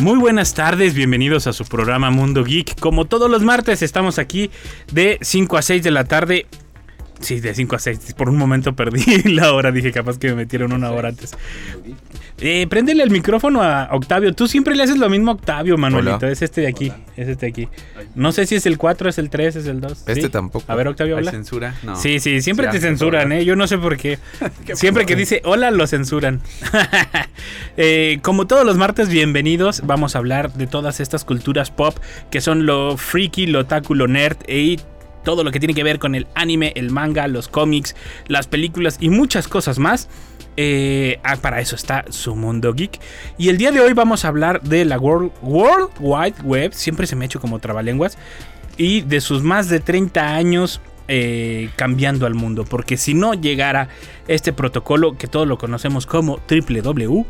Muy buenas tardes, bienvenidos a su programa Mundo Geek. Como todos los martes estamos aquí de 5 a 6 de la tarde. Sí, de 5 a 6. Por un momento perdí la hora, dije capaz que me metieron una hora antes. Eh, préndele el micrófono a Octavio. Tú siempre le haces lo mismo a Octavio, Manuelito. Hola. Es este de aquí. Es este de aquí. No sé si es el 4, es el 3, es el 2. Este ¿Sí? tampoco. A ver, Octavio, ¿Hay habla. censura? No. Sí, sí, siempre Sí, te censuran. ¿eh? Yo no sé por qué. siempre que dice hola, lo censuran. Eh, como todos los martes, bienvenidos. Vamos a hablar de todas estas culturas pop que son lo freaky, lo otaku, lo nerd y todo lo que tiene que ver con el anime, el manga, los cómics, las películas y muchas cosas más. Eh, ah, para eso está su mundo geek. Y el día de hoy vamos a hablar de la World, Wide Web. Siempre se me ha hecho como trabalenguas y de sus más de 30 años eh, cambiando al mundo. Porque si no llegara este protocolo que todos lo conocemos como www,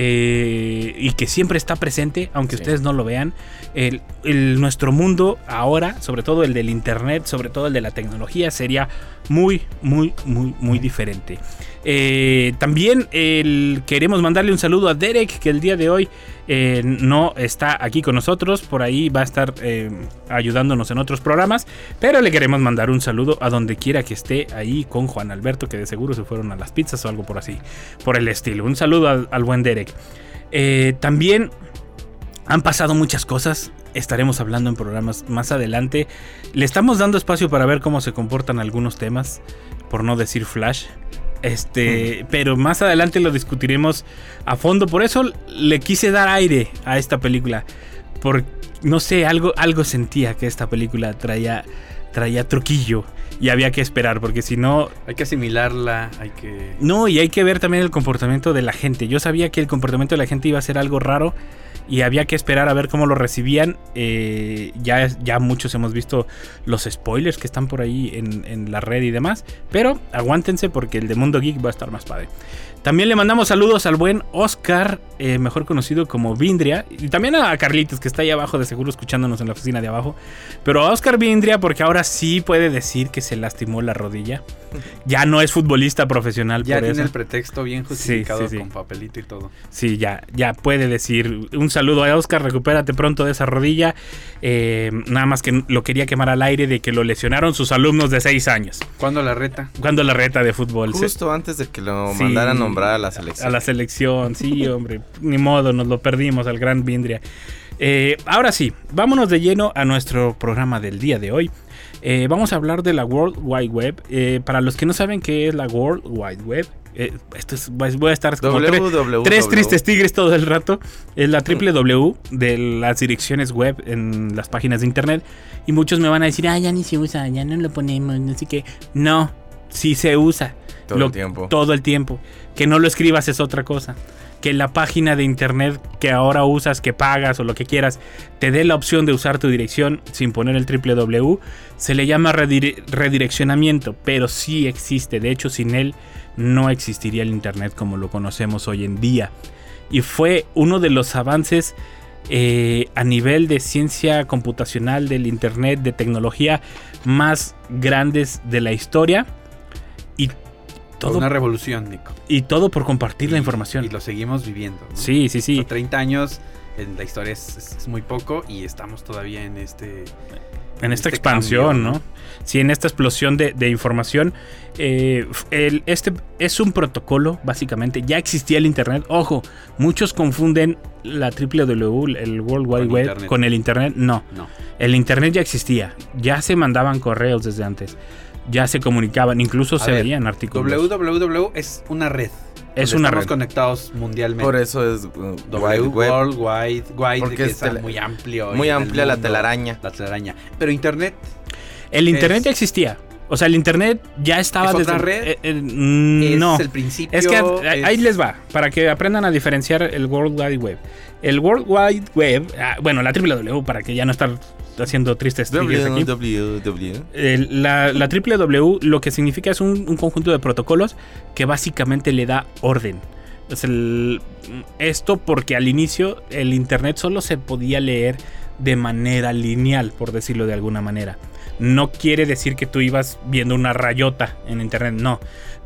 eh, y que siempre está presente, aunque ustedes no lo vean, el, el- nuestro mundo ahora, sobre todo el del Internet, sobre todo el de la tecnología, sería muy, muy, muy, muy diferente. Eh, también el- queremos mandarle un saludo a Derek, que el día de hoy eh, no está aquí con nosotros, por ahí va a estar eh, ayudándonos en otros programas, pero le queremos mandar un saludo a donde quiera que esté ahí con Juan Alberto, que de seguro se fueron a las pizzas o algo por así, por el estilo. Un saludo al, buen Derek. Eh, también han pasado muchas cosas. Estaremos hablando en programas más adelante. Le estamos dando espacio para ver cómo se comportan algunos temas, por no decir flash. Este, pero más adelante lo discutiremos a fondo. Por eso le quise dar aire a esta película. Por no sé, algo, algo sentía que esta película traía, traía truquillo. Y había que esperar, porque si no, Hay que asimilarla, hay que... no, y hay que ver también el comportamiento de la gente. Yo sabía que el comportamiento de la gente iba a ser algo raro y había que esperar a ver cómo lo recibían. Eh, ya, ya muchos hemos visto los spoilers que están por ahí en, en la red y demás. Pero aguántense porque el de Mundo Geek va a estar más padre. También le mandamos saludos al buen Oscar, eh, mejor conocido como Vindria. Y también a Carlitos, que está ahí abajo, de seguro escuchándonos en la oficina de abajo. Pero a Oscar Vindria, porque ahora sí puede decir que se lastimó la rodilla. Ya no es futbolista profesional Ya por tiene eso. el pretexto bien justificado sí, sí. con papelito y todo. Sí, ya, ya puede decir. Un saludo a Oscar, recupérate pronto de esa rodilla. Eh, nada más que lo quería quemar al aire de que lo lesionaron sus alumnos de 6 años. ¿Cuándo la reta? Cuando la reta de fútbol. se- Justo antes de que lo Sí, mandaran a nombrar a la selección. A la selección, sí, hombre. Ni modo, nos lo perdimos al gran Vindria. Eh, ahora sí, vámonos de lleno a nuestro programa del día de hoy. Eh, vamos a hablar de la World Wide Web. Eh, para los que no saben qué es la World Wide Web, esto es, voy a estar como tre- tres tristes tigres todo el rato. Es la www de las direcciones web en las páginas de internet. Y muchos me van a decir, ah, ya ni se usa, ya no lo ponemos, no sé qué. No, sí se usa. Todo Lo- el tiempo. Todo el tiempo. Que no lo escribas es otra cosa. Que la página de internet que ahora usas, que pagas o lo que quieras, te dé la opción de usar tu dirección sin poner el www, se le llama redire- redireccionamiento, pero sí existe. De hecho, sin él no existiría el internet como lo conocemos hoy en día. Y fue uno de los avances eh, a nivel de ciencia computacional, del internet, de tecnología más grandes de la historia. Todo una revolución, Nico. y todo por compartir la información. Y lo seguimos viviendo. ¿no? Sí, sí, O sí. sea, 30 años en la historia es, es- es muy poco y estamos todavía en este... En esta este expansión, cambio, ¿no? ¿no? Sí, en esta explosión de, de información. eh, el- este es un protocolo, básicamente. Ya existía el Internet. Ojo, muchos confunden la www, el World Wide Con Web, Internet. con el Internet. No, No. el Internet ya existía. Ya se mandaban correos desde antes. Ya se comunicaban, incluso A se ver, veían artículos. www es una red. es una estamos red. conectados mundialmente. Por eso es uh, W, Wide Web. World Wide, Wide Porque que es tele- muy amplio. Muy amplia la telaraña. La telaraña. Pero Internet, El Internet es- ya existía. O sea, el internet ya estaba ¿Es otra desde- red? eh, eh, mm, Es no. el principio. Es que ahí- ahí es- les va, para que aprendan a diferenciar el World Wide Web. El World Wide Web, ah, bueno, la www, para que ya no estar haciendo tristes la, la www lo que significa es un, un conjunto de protocolos que básicamente le da orden. Es el- esto porque al inicio el internet solo se podía leer de manera lineal, por decirlo de alguna manera. No quiere decir que tú ibas viendo una rayota en internet, no.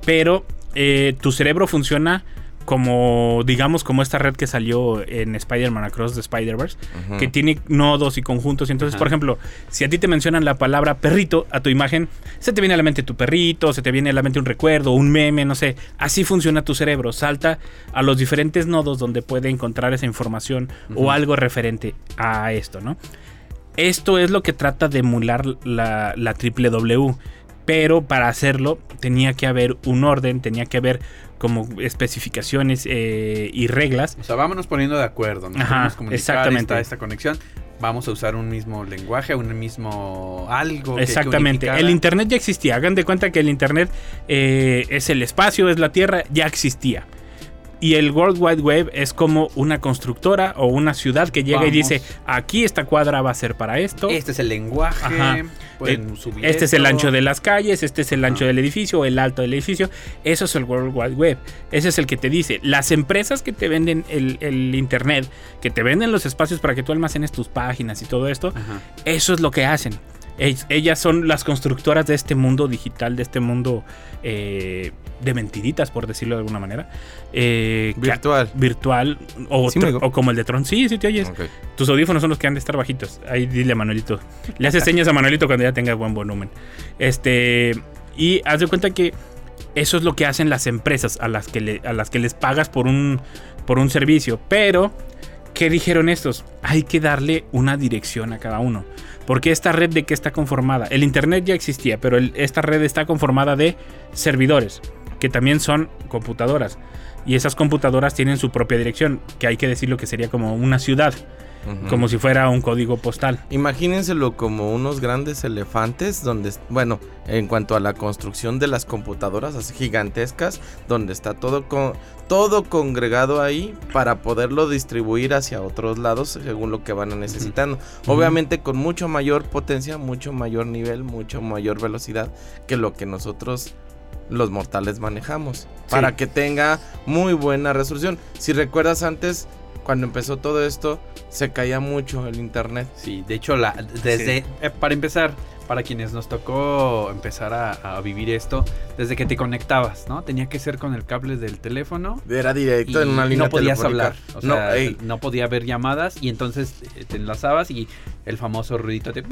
Pero eh, tu cerebro funciona como, digamos, como esta red que salió en Spider-Man Across the Spider-Verse, que tiene nodos y conjuntos. Y entonces, por ejemplo, si a ti te mencionan la palabra perrito a tu imagen, se te viene a la mente tu perrito, se te viene a la mente un recuerdo, un meme, no sé. Así funciona tu cerebro. Salta a los diferentes nodos donde puede encontrar esa información o algo referente a esto, ¿no? Esto es lo que trata de emular la, la W. Pero para hacerlo tenía que haber un orden, tenía que haber como especificaciones eh, y reglas. O sea, vámonos poniendo de acuerdo. Nos Ajá, comunicar exactamente. Esta, esta conexión. Vamos a usar un mismo lenguaje, un mismo algo. que- que Exactamente. El Internet ya existía. Hagan de cuenta que el Internet eh, es el espacio, es la Tierra, ya existía. Y el World Wide Web es como una constructora o una ciudad que llega y dice, aquí esta cuadra va a ser para esto. Este es el lenguaje. Ajá. pueden Eh, subir Este es el ancho de las calles, este es el ancho Ajá. del edificio, el alto del edificio. Eso es el World Wide Web. Ese es el que te dice. Las empresas que te venden el, el Internet, que te venden los espacios para que tú almacenes tus páginas y todo esto, Ajá. eso es lo que hacen. Ell- Ellas son las constructoras de este mundo digital, de este mundo eh, de mentiritas, por decirlo de alguna manera. Eh, Virtual. virtual. O, Sí como el de Tron. Sí, sí te oyes. Tus audífonos son los que han de estar bajitos. Ahí dile a Manuelito. Le haces señas a Manuelito cuando ya tenga buen volumen. Este. Y haz de cuenta que eso es lo que hacen las empresas a las que, le- a las que les pagas por un, por un servicio. Pero, ¿qué dijeron estos? Hay que darle una dirección a cada uno. Porque esta red de qué está conformada? El Internet ya existía, pero esta red está conformada de servidores, que también son computadoras. Y esas computadoras tienen su propia dirección, que hay que decirlo que sería como una ciudad, Como si fuera un código postal. Imagínenselo como unos grandes elefantes donde, bueno, en cuanto a la construcción de las computadoras así gigantescas, donde está todo con, todo congregado ahí para poderlo distribuir hacia otros lados según lo que van necesitando. Obviamente con mucho mayor potencia, mucho mayor nivel, mucho mayor velocidad que lo que nosotros los mortales manejamos para que tenga muy buena resolución. Si recuerdas antes cuando empezó todo esto se caía mucho el internet. Sí, de hecho, la, desde eh, para empezar, para quienes nos tocó empezar a, a vivir esto, desde que te conectabas, ¿no? Tenía que ser con el cable del teléfono. Era directo en una línea no podías telefónica. hablar, o no, sea, ey, no podía haber llamadas y entonces te enlazabas y el famoso ruidito de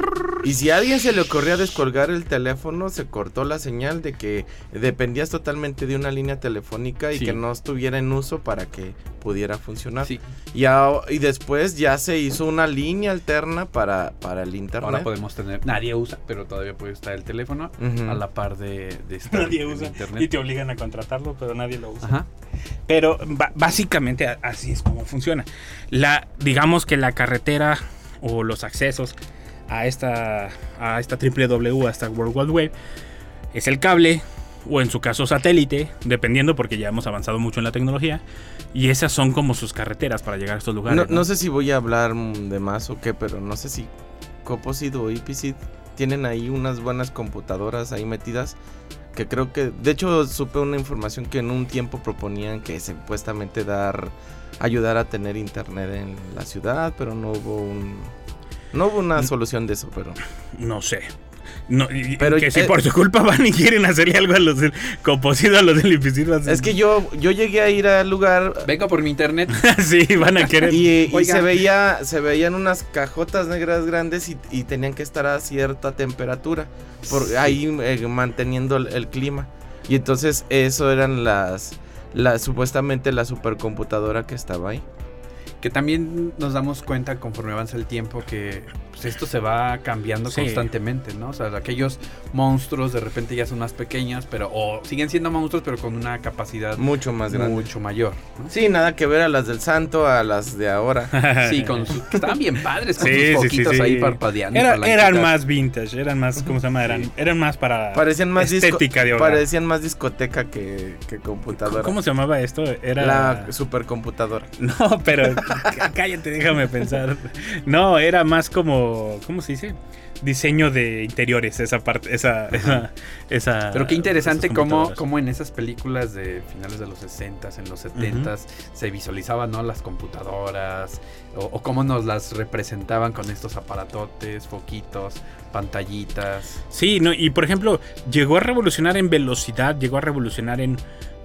y si a alguien se le ocurría descolgar el teléfono, se cortó la señal de que dependías totalmente de una línea telefónica y Sí. que no estuviera en uso para que pudiera funcionar. Sí, Y, a- y después ya se hizo una línea alterna para, para el internet. ahora podemos tener, nadie usa, pero todavía puede estar el teléfono a la par de, de estar Nadie en usa. internet. Y te obligan a contratarlo, pero nadie lo usa. Ajá. Pero básicamente así es como funciona. La, digamos que la carretera o los accesos a esta, a esta www, a esta World Wide Web, es el cable o en su caso satélite, dependiendo porque ya hemos avanzado mucho en la tecnología. Y esas son como sus carreteras para llegar a estos lugares. No, ¿no? no sé si voy a hablar de más o qué, pero no sé si Coposid o IPCID tienen ahí unas buenas computadoras ahí metidas. Que creo que, de hecho, supe una información que en un tiempo proponían que supuestamente dar, ayudar a tener internet en la ciudad, pero no hubo un, no hubo una solución de eso, pero No sé. No, y- Pero, que si eh, por su culpa van y quieren hacerle algo a los del composido, a los del es que yo, yo llegué a ir al lugar Venga por mi internet. sí, van a querer. Y, se veía, se veían unas cajotas negras grandes y, y tenían que estar a cierta temperatura, por ahí eh, manteniendo el, el clima. Y entonces eso eran las, la, supuestamente la supercomputadora que estaba ahí. Que también nos damos cuenta conforme avanza el tiempo que pues esto se va cambiando Sí. constantemente, ¿no? O sea, aquellos monstruos de repente ya son más pequeños, pero o siguen siendo monstruos, pero con una capacidad Mucho más grande. mucho mayor. ¿no? Sí, nada que ver a las del santo, a las de ahora. Sí, con sus, que estaban bien padres, con Sí, sus sí. ahí parpadeando. Era- eran más vintage, eran más, ¿cómo se llama? Eran, eran más para Parecían más, estética de parecían más discoteca que, que computadora. ¿Cómo se llamaba esto? Era La supercomputadora. No, pero cállate, déjame pensar. No, era más como, ¿cómo se dice? Diseño de interiores, esa parte, esa, esa, esa- Pero qué interesante cómo, cómo en esas películas de finales de los 60 en los 70 se visualizaban ¿no? las computadoras o, o cómo nos las representaban con estos aparatotes, foquitos, pantallitas. Sí, no, y por ejemplo, llegó a revolucionar en velocidad, llegó a revolucionar en.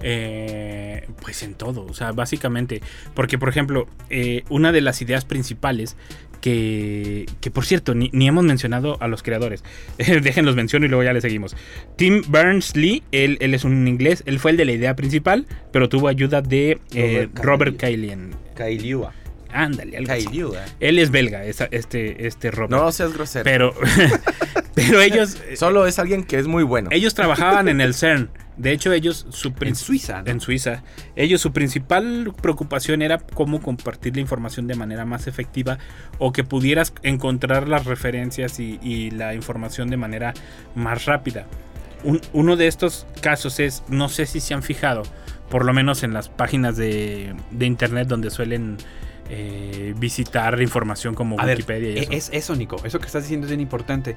eh, pues en todo, o sea, básicamente. Porque, por ejemplo, eh, una de las ideas principales que, que por cierto, ni, ni hemos mencionado a los creadores. Déjenlos menciono y luego ya le seguimos. Tim Berners-Lee, él, él es un inglés, él fue el de la idea principal, pero tuvo ayuda de eh, Robert Robert Kailian. Kailiua. Ándale, algo así. Kailiua. Él es belga, esa- este, este Robert. No seas grosero. pero, pero ellos... Solo es alguien que es muy bueno. Ellos trabajaban en el CERN. De hecho, ellos su En Suiza, ¿no? En Suiza. Ellos su principal preocupación era cómo compartir la información de manera más efectiva o que pudieras encontrar las referencias y, y la información de manera más rápida. Un- uno de estos casos es, no sé si se han fijado, por lo menos en las páginas de, de internet donde suelen eh, visitar información como A ver, Wikipedia y e- eso. es eso, Nico. Eso que estás diciendo es bien importante.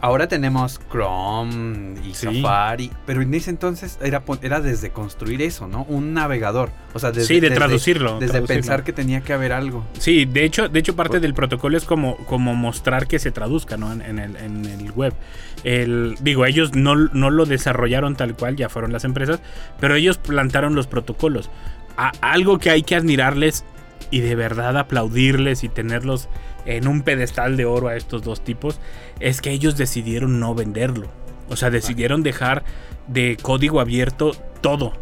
Ahora tenemos Chrome y Sí. Safari, pero en ese entonces era, era desde construir eso, ¿no? Un navegador. O sea, desde, sí, de desde- traducirlo. Desde traducirlo. pensar que tenía que haber algo. Sí, de hecho, de hecho parte del protocolo es como, como mostrar que se traduzca ¿no? en, en el, en el web. El, digo, ellos no, no lo desarrollaron tal cual, ya fueron las empresas, pero ellos plantaron los protocolos. A- algo que hay que admirarles y de verdad aplaudirles y tenerlos en un pedestal de oro a estos dos tipos es que ellos decidieron no venderlo. O sea, decidieron dejar de código abierto todo.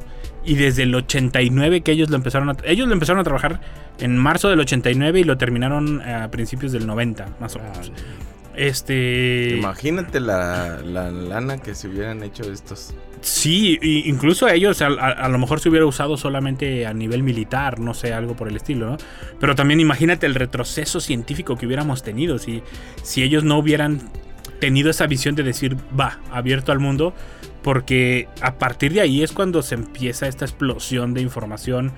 Y desde el 89 que ellos lo empezaron a... Ellos lo empezaron a trabajar en marzo del 89 y lo terminaron a principios del 90, más o menos. Este... Imagínate la, la lana que se hubieran hecho estos. Sí, incluso a ellos a, a- a lo mejor se hubiera usado solamente a nivel militar, no sé, algo por el estilo, ¿no? Pero también imagínate el retroceso científico que hubiéramos tenido si, si ellos no hubieran tenido esa visión de decir, va, abierto al mundo, porque a partir de ahí es cuando se empieza esta explosión de información,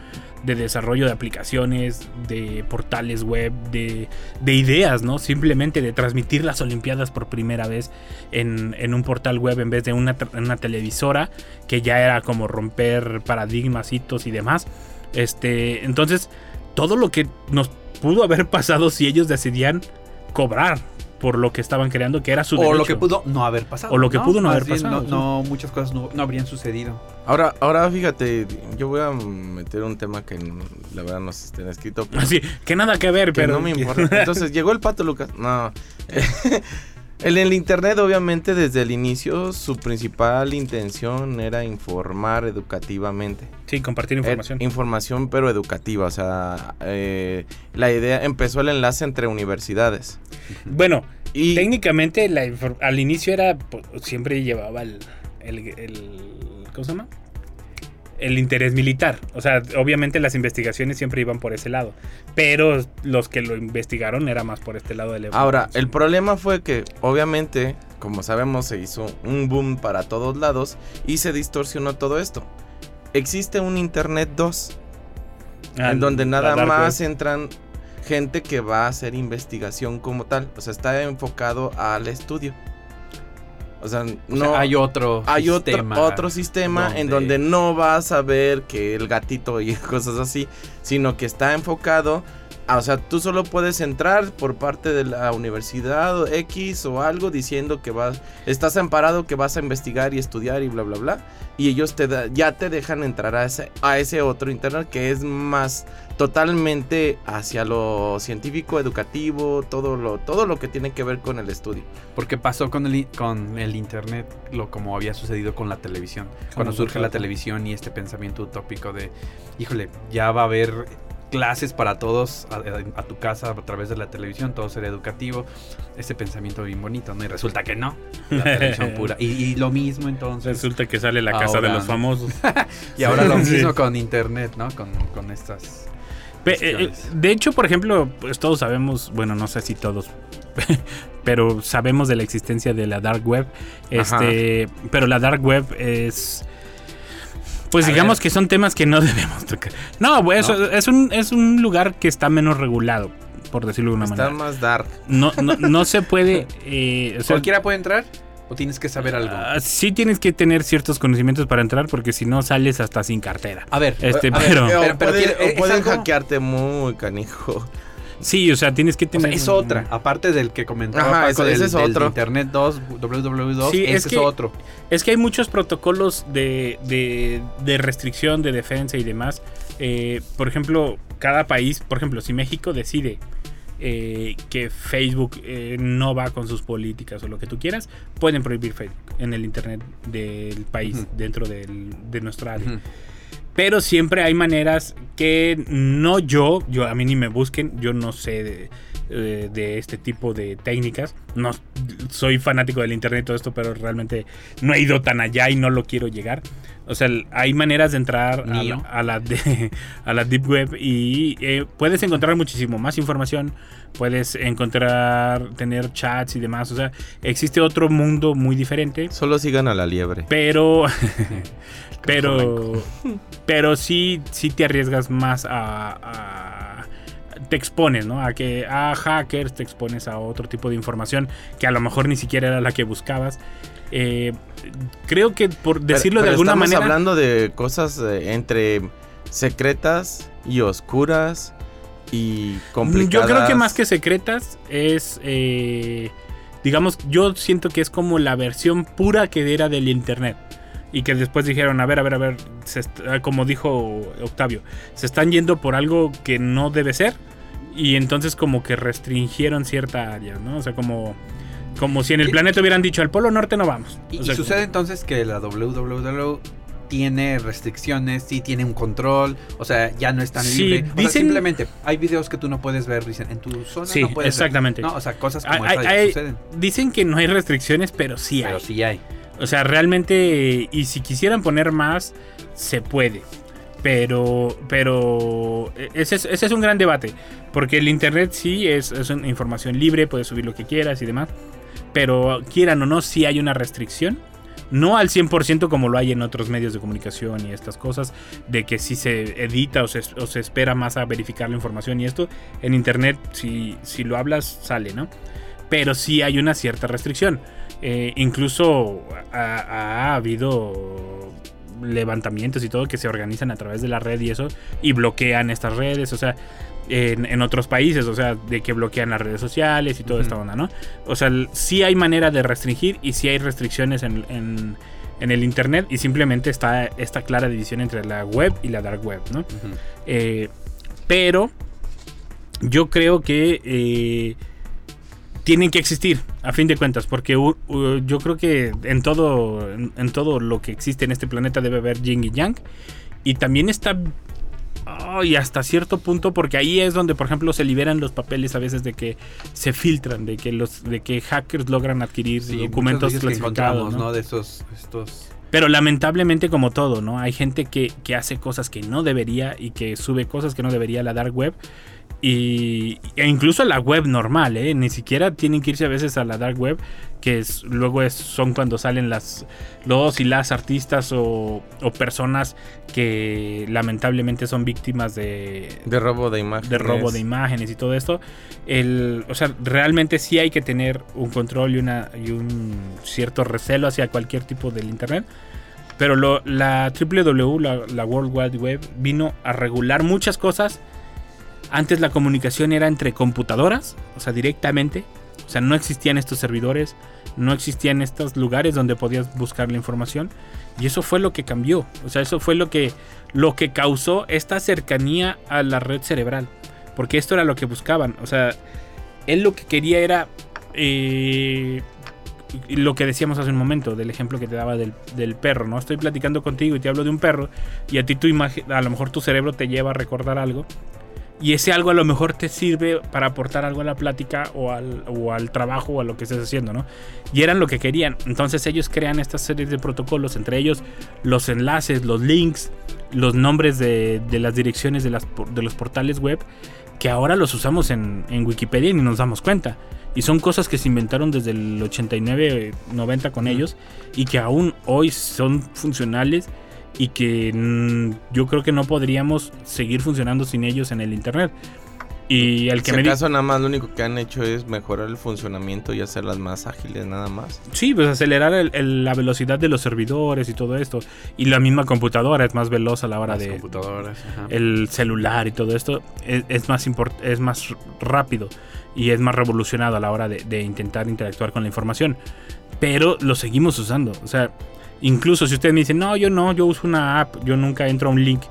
de desarrollo de aplicaciones, de portales web, de, de ideas, ¿no? Simplemente de transmitir las Olimpiadas por primera vez en, en un portal web en vez de una, una televisora, que ya era como romper paradigmas, hitos y demás. Este, entonces, todo lo que nos pudo haber pasado si ellos decidían cobrar por lo que estaban creando, que era su O lo derecho. que pudo no haber pasado. O lo que pudo no Más haber bien, pasado, No, sí. no, muchas cosas no, no habrían sucedido. Ahora, ahora fíjate, yo voy a meter un tema que la verdad no se está escrito. pero Así, que nada que ver, que pero no me importa. Entonces llegó el pato Lucas. No. En el internet, obviamente, desde el inicio, su principal intención era informar educativamente. Sí, compartir Era información. información, pero educativa. O sea, eh, la idea empezó el enlace entre universidades. Bueno, Y técnicamente la al inicio era pues, siempre llevaba el, el, el- ¿cómo se llama? El interés militar. O sea, obviamente las investigaciones siempre iban por ese lado. Pero los que lo investigaron era más por este lado del Ahora, el problema fue que, obviamente, como sabemos, se hizo un boom para todos lados y se distorsionó todo esto. Existe un Internet 2, Ah, en donde nada más web. entran gente que va a hacer investigación como tal. O sea, está enfocado al estudio. O sea, O no sea, hay otro hay otro, sistema otro sistema en donde no vas a ver que el gatito y cosas así, sino que está enfocado o sea, tú solo puedes entrar por parte de la universidad o X o algo diciendo que vas, estás amparado que vas a investigar y estudiar y bla, bla, bla. Y ellos te da- ya te dejan entrar a ese, a ese otro internet que es más totalmente hacia lo científico, educativo, todo lo, todo lo que tiene que ver con el estudio. Porque pasó con el, con el internet lo como había sucedido con la televisión. Cuando surge la televisión y este pensamiento utópico de, híjole, ya va a haber clases para todos a, a- a tu casa a través de la televisión, todo sería educativo. Ese pensamiento bien bonito, ¿no? Y resulta que no. La televisión pura. Y, y lo mismo entonces. Resulta que sale la casa de los famosos. Y ahora lo Sí. mismo con internet, ¿no? Con, con estas. Pe- eh, cuestiones. de hecho, por ejemplo, pues todos sabemos, bueno, no sé si todos, pero sabemos de la existencia de la dark web. Este, pero la dark web es pues A digamos ver. que son temas que no debemos tocar. No, eso es un es un lugar que está menos regulado, por decirlo de una Está manera. más dark. No, no, no se puede eh, o sea, ¿Cualquiera puede entrar? ¿O tienes que saber algo? ah, sí tienes que tener ciertos conocimientos para entrar porque si no sales hasta sin cartera. A ver, Este, a ver, pero- O pero- pero pueden, algo- hackearte muy canijo. Sí, o sea, tienes que O tener sea, es otra, aparte del que comentaba Ajá, Paco ese- del, ese es del otro. Internet 2, www2, Sí, ese es es, que- otro. Es que hay muchos protocolos de, de- de restricción, de defensa y demás. Eh, por ejemplo, cada país, por ejemplo, si México decide eh, que Facebook eh, no va con sus políticas o lo que tú quieras, pueden prohibir Facebook en el Internet del país, dentro del- de nuestra área. Ujú. Pero siempre hay maneras que no yo, yo a mí ni me busquen, yo no sé de, eh, de este tipo de técnicas. No soy fanático del internet y todo esto, pero realmente no he ido tan allá y no lo quiero llegar. O sea, hay maneras de entrar a la, a la de- a la deep web y eh, puedes encontrar muchísimo más información, puedes encontrar tener chats y demás. O sea, existe otro mundo muy diferente. Solo sigan a la liebre. Pero. pero. Pero sí, sí te arriesgas más a. a- te expones, ¿no? A que a hackers, te expones a otro tipo de información que a lo mejor ni siquiera era la que buscabas. Eh, creo que por decirlo Pero- de pero alguna estamos manera. hablando de cosas eh, entre secretas y oscuras y complicadas. Yo creo que más que secretas es. eh, digamos, yo siento que es como la versión pura que era del internet. Y que después dijeron, a ver, a ver, a ver, se ah, como dijo Octavio, se están yendo por algo que no debe ser. Y entonces como que restringieron cierta área, ¿no? O sea, como, como si en el planeta hubieran dicho, al polo norte no vamos. Y, O y sea, sucede entonces que la www tiene restricciones, sí tiene un control, o sea, ya no es tan Sí, libre. O sea, dicen- simplemente hay videos que tú no puedes ver, dicen, en tu zona Sí, no puedes ver. exactamente. No, o sea, cosas como Hay- suceden. Dicen que no hay restricciones, pero sí hay. Pero sí hay. O sea, realmente, y si quisieran poner más, se puede. Pero, pero ese es, ese es un gran debate. Porque el Internet sí es, es una información libre, puedes subir lo que quieras y demás. Pero quieran o no, sí hay una restricción. No al 100% como lo hay en otros medios de comunicación y estas cosas, de que si se edita o se, espera más a verificar la información y esto, en Internet si, si lo hablas sale, ¿no? Pero sí hay una cierta restricción. Eh, incluso ha, ha habido levantamientos y todo que se organizan a través de la red y eso, y bloquean estas redes, o sea, en, en otros países, o sea, de que bloquean las redes sociales y toda esta onda, ¿no? O sea, sí hay manera de restringir y sí hay restricciones en, en- en el Internet y simplemente está esta clara división entre la web y la dark web, ¿no? Eh, pero yo creo que eh, tienen que existir, a fin de cuentas, porque yo creo que en todo, en todo lo que existe en este planeta debe haber yin y yang. Y también está... oh, y hasta cierto punto, porque ahí es donde, por ejemplo, se liberan los papeles a veces de que se filtran, de que los, de que hackers logran adquirir Sí, documentos clasificados. ¿no? ¿no? De esos, estos... Pero lamentablemente como todo, ¿no? Hay gente que, que hace cosas que no debería y que sube cosas que no debería a la dark web. Y, e incluso la web normal, ¿eh? Ni siquiera tienen que irse a veces a la dark web, que es, luego es, son cuando salen las, los y las artistas o, o personas que lamentablemente son víctimas de, De robo de imagen. de robo de imágenes y todo esto. El, o sea, realmente sí hay que tener un control y, una, y un cierto recelo hacia cualquier tipo del Internet. Pero lo, la WWW, la, la World Wide Web, vino a regular muchas cosas. Antes la comunicación era entre computadoras, o sea, directamente. O sea, no existían estos servidores, no existían estos lugares donde podías buscar la información. Y eso fue lo que cambió. O sea, eso fue lo que, lo que causó esta cercanía a la red cerebral. Porque esto era lo que buscaban. O sea, él lo que quería era eh, lo que decíamos hace un momento, del ejemplo que te daba del, del perro, ¿no? Estoy platicando contigo y te hablo de un perro y a ti tu imagen, a lo mejor tu cerebro te lleva a recordar algo. Y ese algo a lo mejor te sirve para aportar algo a la plática o al, o al trabajo o a lo que estés haciendo, ¿no? Y eran lo que querían. Entonces ellos crean estas series de protocolos, entre ellos los enlaces, los links, los nombres de, de las direcciones de, las, de los portales web, que ahora los usamos en, en Wikipedia y ni nos damos cuenta. Y son cosas que se inventaron desde el 89, 90 con ellos y que aún hoy son funcionales y que mm, yo creo que no podríamos seguir funcionando sin ellos en el internet. Y el que Si me acaso nada más lo único que han hecho es mejorar el funcionamiento y hacerlas más ágiles nada más. Sí, pues acelerar el- el- la velocidad de los servidores y todo esto. Y la misma computadora es más veloz a la hora Las de computadoras. ajá. el celular y todo esto. Es, es más import- es más rápido y es más revolucionado a la hora de, de intentar interactuar con la información. Pero lo seguimos usando. O sea, incluso si ustedes me dicen, no, yo no, yo uso una app, yo nunca entro a un link.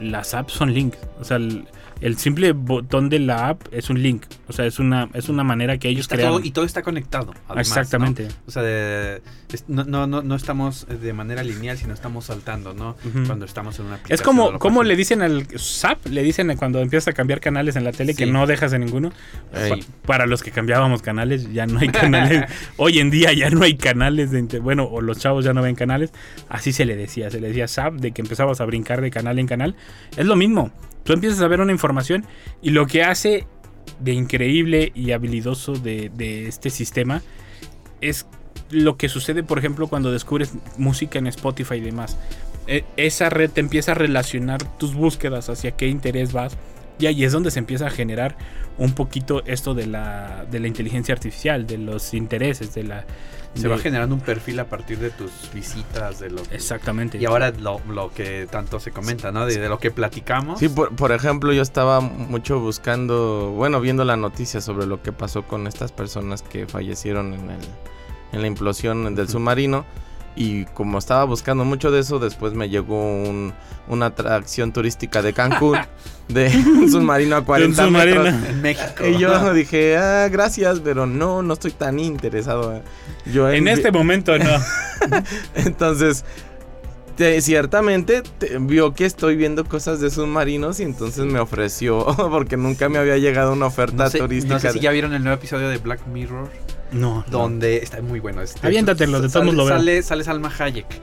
Las apps son links. O sea, el, el simple botón de la app es un link. O sea, es una, es una manera que ellos Está crearon. todo- y todo está conectado. además, Exactamente. ¿no? O sea, de- es- no, no, no, no estamos de manera lineal, sino estamos saltando, ¿no? Cuando estamos en una aplicación. Es como, como le dicen al SAP, le dicen cuando empiezas a cambiar canales en la tele que no dejas en ninguno. Pa- para los que cambiábamos canales, ya no hay canales. Hoy en día ya no hay canales de bueno, o los chavos ya no ven canales. Así se le decía, se le decía SAP de que empezabas a brincar de canal en canal. Es lo mismo. Tú empiezas a ver una información y lo que hace de increíble y habilidoso de, este sistema es lo que sucede, por ejemplo, cuando descubres música en Spotify y demás. E- esa red te empieza a relacionar tus búsquedas hacia qué interés vas. Y ahí es donde se empieza a generar un poquito esto de la, de la inteligencia artificial, de los intereses, de la... Se de- va generando un perfil a partir de tus visitas, de lo que- Exactamente. Y ahora lo, lo que tanto se comenta, ¿no? De, de lo que platicamos. Sí, por, por ejemplo, yo estaba mucho buscando, bueno, viendo la noticia sobre lo que pasó con estas personas que fallecieron en, el, en la implosión del submarino. Y como estaba buscando mucho de eso, después me llegó un- una atracción turística de Cancún, de un submarino a 40 submarino. metros. En México. Y yo dije, ah, gracias, pero no, no estoy tan interesado. Yo En envi- este momento no. entonces, te- ciertamente te- vio que estoy viendo cosas de submarinos y entonces me ofreció, porque nunca me había llegado una oferta No sé, turística. no sé si de- ya vieron el nuevo episodio de Black Mirror, No. donde está muy bueno. Este, Aviéntatelo, de todos lo veo. sale, sale Salma Hayek. Y-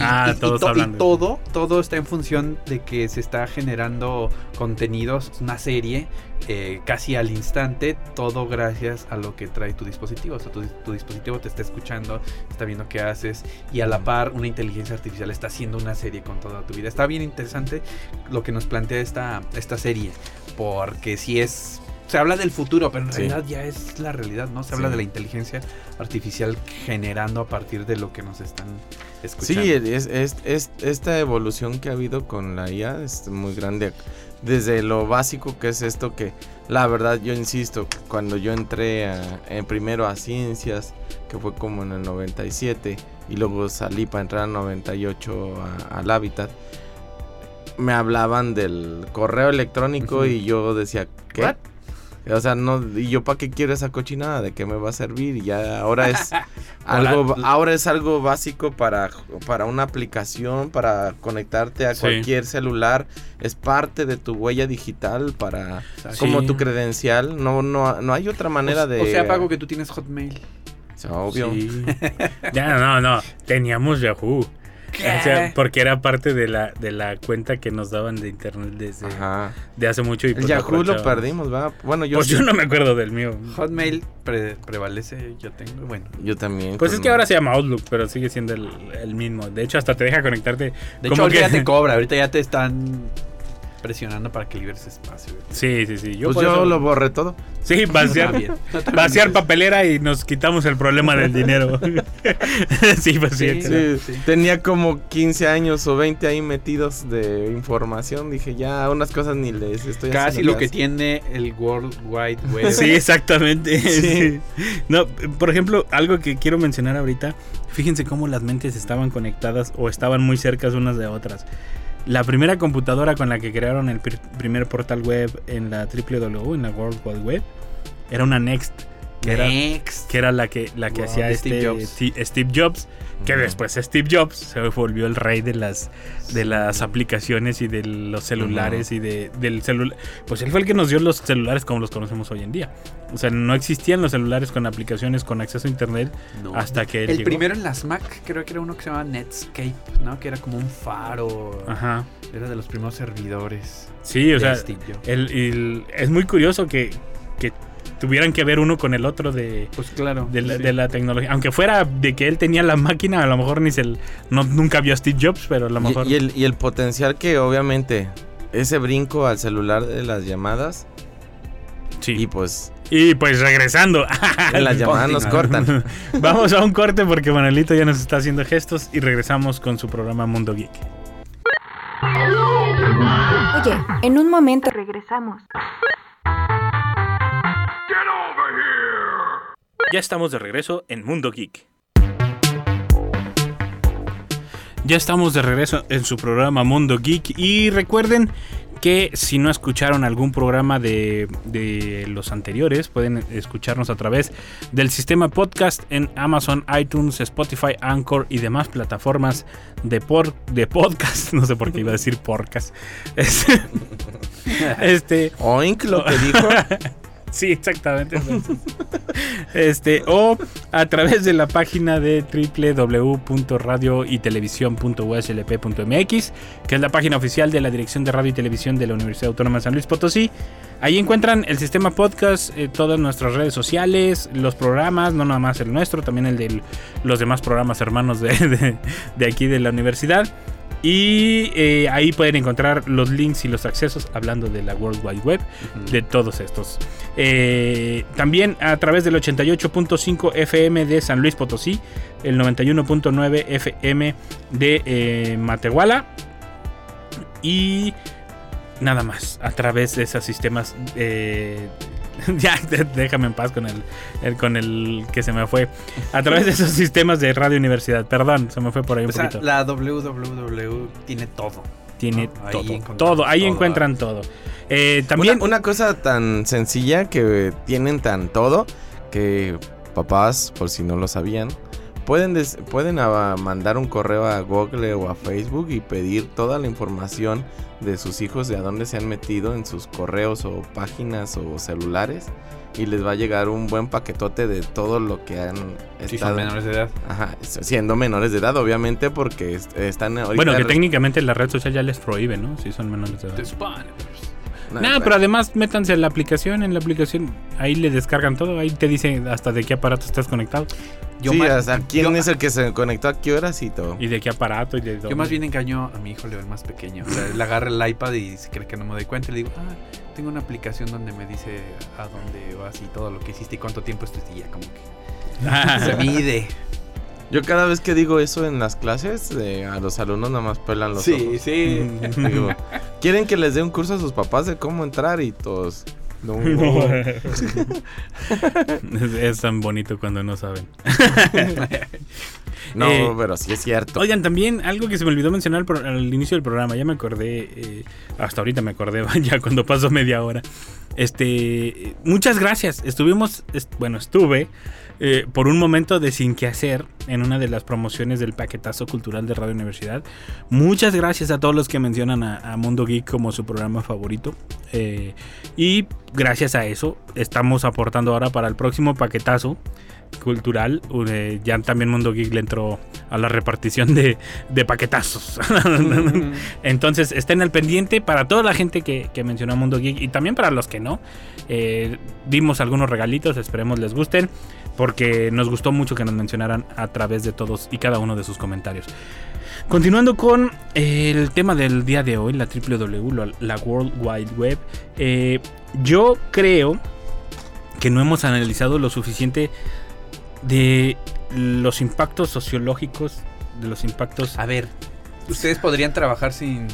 Ah, y- y todos to- y de- todo, todo está en función de que se está generando contenidos, una serie, eh, casi al instante, todo gracias a lo que trae tu dispositivo. O sea, tu, tu dispositivo te está escuchando, está viendo qué haces y a la par una inteligencia artificial está haciendo una serie con toda tu vida. Está bien interesante lo que nos plantea esta, esta serie, porque si es... Se habla del futuro, pero en Sí. realidad ya es la realidad, ¿no? Se habla de la inteligencia artificial generando a partir de lo que nos están escuchando. Sí, es, es- es- esta evolución que ha habido con la IA es muy grande. Desde lo básico que es esto que, la verdad, yo insisto, cuando yo entré a- en primero a ciencias, que fue como en el 97, y luego salí para entrar en 98 a- al hábitat, me hablaban del correo electrónico y yo decía, ¿qué? What? O sea, no, ¿y yo para qué quiero esa cochinada? ¿De qué me va a servir? Y ya ahora es algo, ahora es algo básico para, para una aplicación, para conectarte a Sí. cualquier celular. Es parte de tu huella digital para como tu credencial. No, no, no hay otra manera o, de. o sea, Paco, que tú tienes Hotmail. Obvio. Sí. Ya, no, no. Teníamos Yahoo. O sea, porque era parte de la, de la cuenta que nos daban de internet desde Ajá. de hace mucho. Y El pues Yahoo lo perdimos, ¿verdad? Bueno, yo Pues sí. yo no me acuerdo del mío. Hotmail pre- prevalece, yo tengo. Bueno, Yo también. Pues es que ahora se llama Outlook, pero sigue siendo el, el mismo. De hecho, hasta te deja conectarte. de como hecho, ahorita que- ya te cobra, ahorita ya te están presionando para que liberes espacio. güey. Sí, sí, sí. Yo Pues yo eso- lo borré todo. Sí, vaciar, También. Yo también vaciar papelera y nos quitamos el problema del dinero. sí, pues sí. Sí. tenía como 15 años o 20 ahí metidos de información. Dije, ya, unas cosas ni les estoy Casi haciendo lo que tiene el World Wide Web. Sí, exactamente. Sí. Sí. No, por ejemplo, algo que quiero mencionar ahorita, fíjense cómo las mentes estaban conectadas o estaban muy cercas unas de otras. La primera computadora con la que crearon el pr- primer portal web en la WWW, en la World Wide Web, era una Next, que era, Next. que era la que, la que Wow, hacía este Steve Jobs. Steve Jobs, Que después Steve Jobs se volvió el rey de las, de las aplicaciones y de los celulares y de, del celular. Pues él fue el que nos dio los celulares como los conocemos hoy en día. O sea, no existían los celulares con aplicaciones con acceso a internet No. hasta que él El llegó. primero en las Mac creo que era uno que se llamaba Netscape, ¿no? Que era como un faro. Ajá. Era de los primeros servidores. Sí, o de sea, Steve Jobs. el- el- es muy curioso que, que tuvieran que ver uno con el otro de, Pues claro. de, la, sí. de la tecnología. Aunque fuera de que él tenía la máquina, a lo mejor ni se no, nunca vio a Steve Jobs, pero a lo mejor. Y, el, y el potencial que obviamente ese brinco al celular de las llamadas sí. y pues Y pues regresando. en las llamadas nos cortan. Vamos a un corte porque Manuelito ya nos está haciendo gestos y regresamos con su programa Mundo Geek. Oye, en un momento regresamos. Ya estamos de regreso en Mundo Geek. Ya estamos de regreso en su programa Mundo Geek y recuerden que si no escucharon algún programa de, de los anteriores pueden escucharnos a través del sistema podcast en Amazon, iTunes, Spotify, Anchor y demás plataformas de, por, de podcast. No sé por qué iba a decir podcast. Este, este Oink lo que dijo. Sí, exactamente. este, o a través de la página de www.radioytelevisión.uslp.mx, que es la página oficial de la Dirección de Radio y Televisión de la Universidad Autónoma de San Luis Potosí. Ahí encuentran el sistema podcast, eh, todas nuestras redes sociales, los programas, no nada más el nuestro, también el de los demás programas hermanos de aquí de la universidad. Y eh, ahí pueden encontrar los links y los accesos hablando de la World Wide Web de todos estos. Eh, también a través del 88.5 FM de San Luis Potosí, el 91.9 FM de eh, Matehuala y nada más a través de esos sistemas. ya, déjame en paz con el, el- con el que se me fue. A través de esos sistemas de Radio Universidad. Perdón, se me fue por ahí un O sea, poquito. la www tiene todo. Tiene ¿no? Ahí todo. Todo, ahí todo. encuentran todo. Eh, también. Una, una cosa tan sencilla que tienen tan todo que papás, por si no lo sabían, pueden, des- pueden ah, mandar un correo a Google o a Facebook y pedir toda la información de sus hijos de a dónde se han metido en sus correos o páginas o celulares y les va a llegar un buen paquetote de todo lo que han Si estado son menores de edad. Ajá, siendo menores de edad, obviamente, porque est- están ahorita Bueno, que técnicamente la red social ya les prohíbe, ¿no? Si son menores de edad. Te supone, Nah, No, pero además métanse en la aplicación, en la aplicación, ahí le descargan todo, ahí te dice hasta de qué aparato estás conectado Yo sí, más- o sea, quién yo- es el que se conectó a qué horas y todo. y de qué aparato y de dónde. Yo más bien engaño a mi hijo Leo, el más pequeño. O sea, él agarra el iPad y se cree que no me doy cuenta. Y le digo, ah, tengo una aplicación donde me dice a dónde vas y todo lo que hiciste y cuánto tiempo estuviste. Y ya como que se mide. Yo cada vez que digo eso en las clases, eh, a los alumnos nada más pelan los Sí, ojos. sí. Digo, ¿quieren que les dé un curso a sus papás de cómo entrar? Y todos... No. es, es tan bonito cuando no saben. No, Eh, pero sí es cierto. Oigan, también algo que se me olvidó mencionar al, pro- al inicio del programa, ya me acordé, eh, hasta ahorita me acordé, ya cuando pasó media hora. Este, muchas gracias. Estuvimos, est- bueno, estuve eh, por un momento de sin que hacer en una de las promociones del paquetazo cultural de Radio Universidad. Muchas gracias a todos los que mencionan a, a Mundo Geek como su programa favorito. Eh, y gracias a eso estamos aportando ahora para el próximo paquetazo cultural. eh, ya también Mundo Geek le entró a la repartición de, de paquetazos. Entonces estén al pendiente para toda la gente que, que mencionó Mundo Geek y también para los que no. Dimos algunos regalitos, esperemos les gusten. Porque nos gustó mucho que nos mencionaran a través de todos y cada uno de sus comentarios. Continuando con el tema del día de hoy, la WW, la- la World Wide Web. eh, yo creo que no hemos analizado lo suficiente de los impactos sociológicos, de los impactos... A ver, ¿ustedes podrían trabajar sin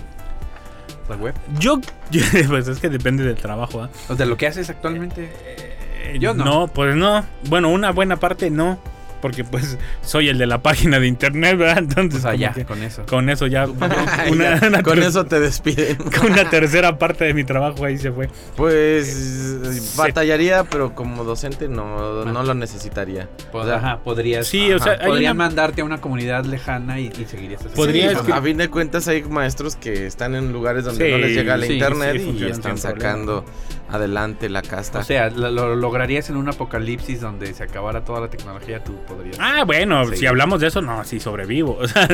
la web? Yo, pues es que depende del trabajo. ¿ah? O de lo que haces actualmente. Eh, Yo no. No, pues no. Bueno, una buena parte no. porque pues soy el de la página de internet, ¿verdad? Entonces, O sea, ya, que con eso. con eso ya Ay, una, ya, una con eso te despiden. con una tercera parte de mi trabajo ahí se fue. Pues batallaría, pero como docente no, no lo necesitaría. Pues, O sea, ajá, podrías. Sí, o sea, una- mandarte a una comunidad lejana y, y seguirías haciendo. Podría Sí, es pues, que- a fin de cuentas hay maestros que están en lugares donde Sí, no les llega la sí, internet sí, y están problema. Adelante la casta. O sea, lo, lo lograrías en un apocalipsis donde se acabara toda la tecnología, tú podrías. Ah, bueno, Sí. si hablamos de eso, no, sí sobrevivo. O sea,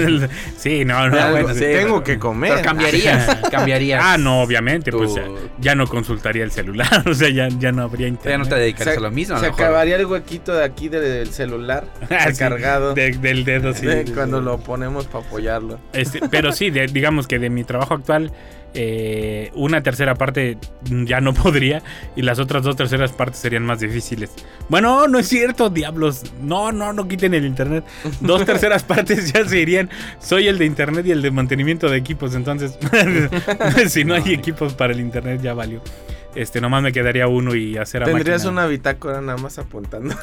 sí, no, no. Algo- bueno, sí, tengo pero- que comer. Pero cambiarías, cambiarías. Ah, no, obviamente, tu- pues ya, ya no consultaría el celular, o sea, ya, ya no habría Ya internet. no te dedicarías a lo mismo. a Se mejor. acabaría el huequito de aquí del celular Ah, sí, recargado de- del dedo, sí. de cuando lo ponemos para apoyarlo. Este, pero sí, de- digamos que de mi trabajo actual, eh, una tercera parte ya no podría y las otras dos terceras partes serían más difíciles. Bueno, no es cierto, diablos. No, no, no quiten el internet. Dos terceras partes ya se irían. Soy el de internet y el de mantenimiento de equipos, entonces si no hay equipos para el internet ya valió. Este, nomás me quedaría uno y hacer a Tendrías máquina. una bitácora nada más apuntando.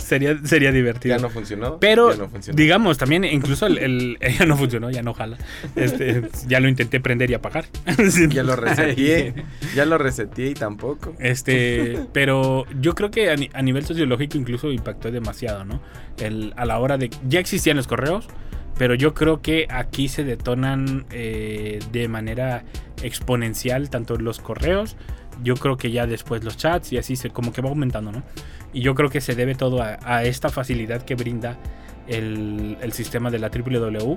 sería, sería divertido. ya no funcionó. Pero, ya no funcionó. digamos, también incluso el, el- ya no funcionó, ya no jala. Este, ya lo intenté prender y apagar. ya lo reseteé. ya lo reseteé y tampoco. Este, pero yo creo que a, ni- a nivel sociológico incluso impactó demasiado, ¿no? El, a la hora de... Ya existían los correos, pero yo creo que aquí se detonan eh, de manera exponencial tanto los correos, yo creo que ya después los chats y así se como que va aumentando, ¿no? Y yo creo que se debe todo a, a esta facilidad que brinda el, el sistema de la WWW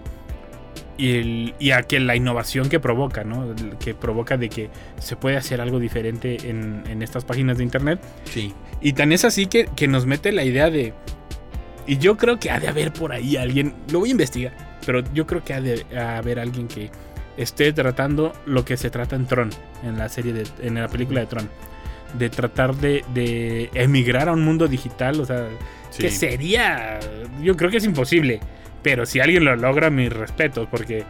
y, el- y a que la innovación que provoca, ¿no? Que provoca de que se puede hacer algo diferente en, en estas páginas de internet. Sí. Y tan es así que, que nos mete la idea de... Y yo creo que ha de haber por ahí alguien, lo voy a investigar, pero yo creo que ha de haber alguien que esté tratando lo que se trata en Tron, en la serie de, en la película de Tron, de tratar de, de emigrar a un mundo digital, o sea, que Sí. sería, yo creo que es imposible, pero si alguien lo logra, mis respetos, porque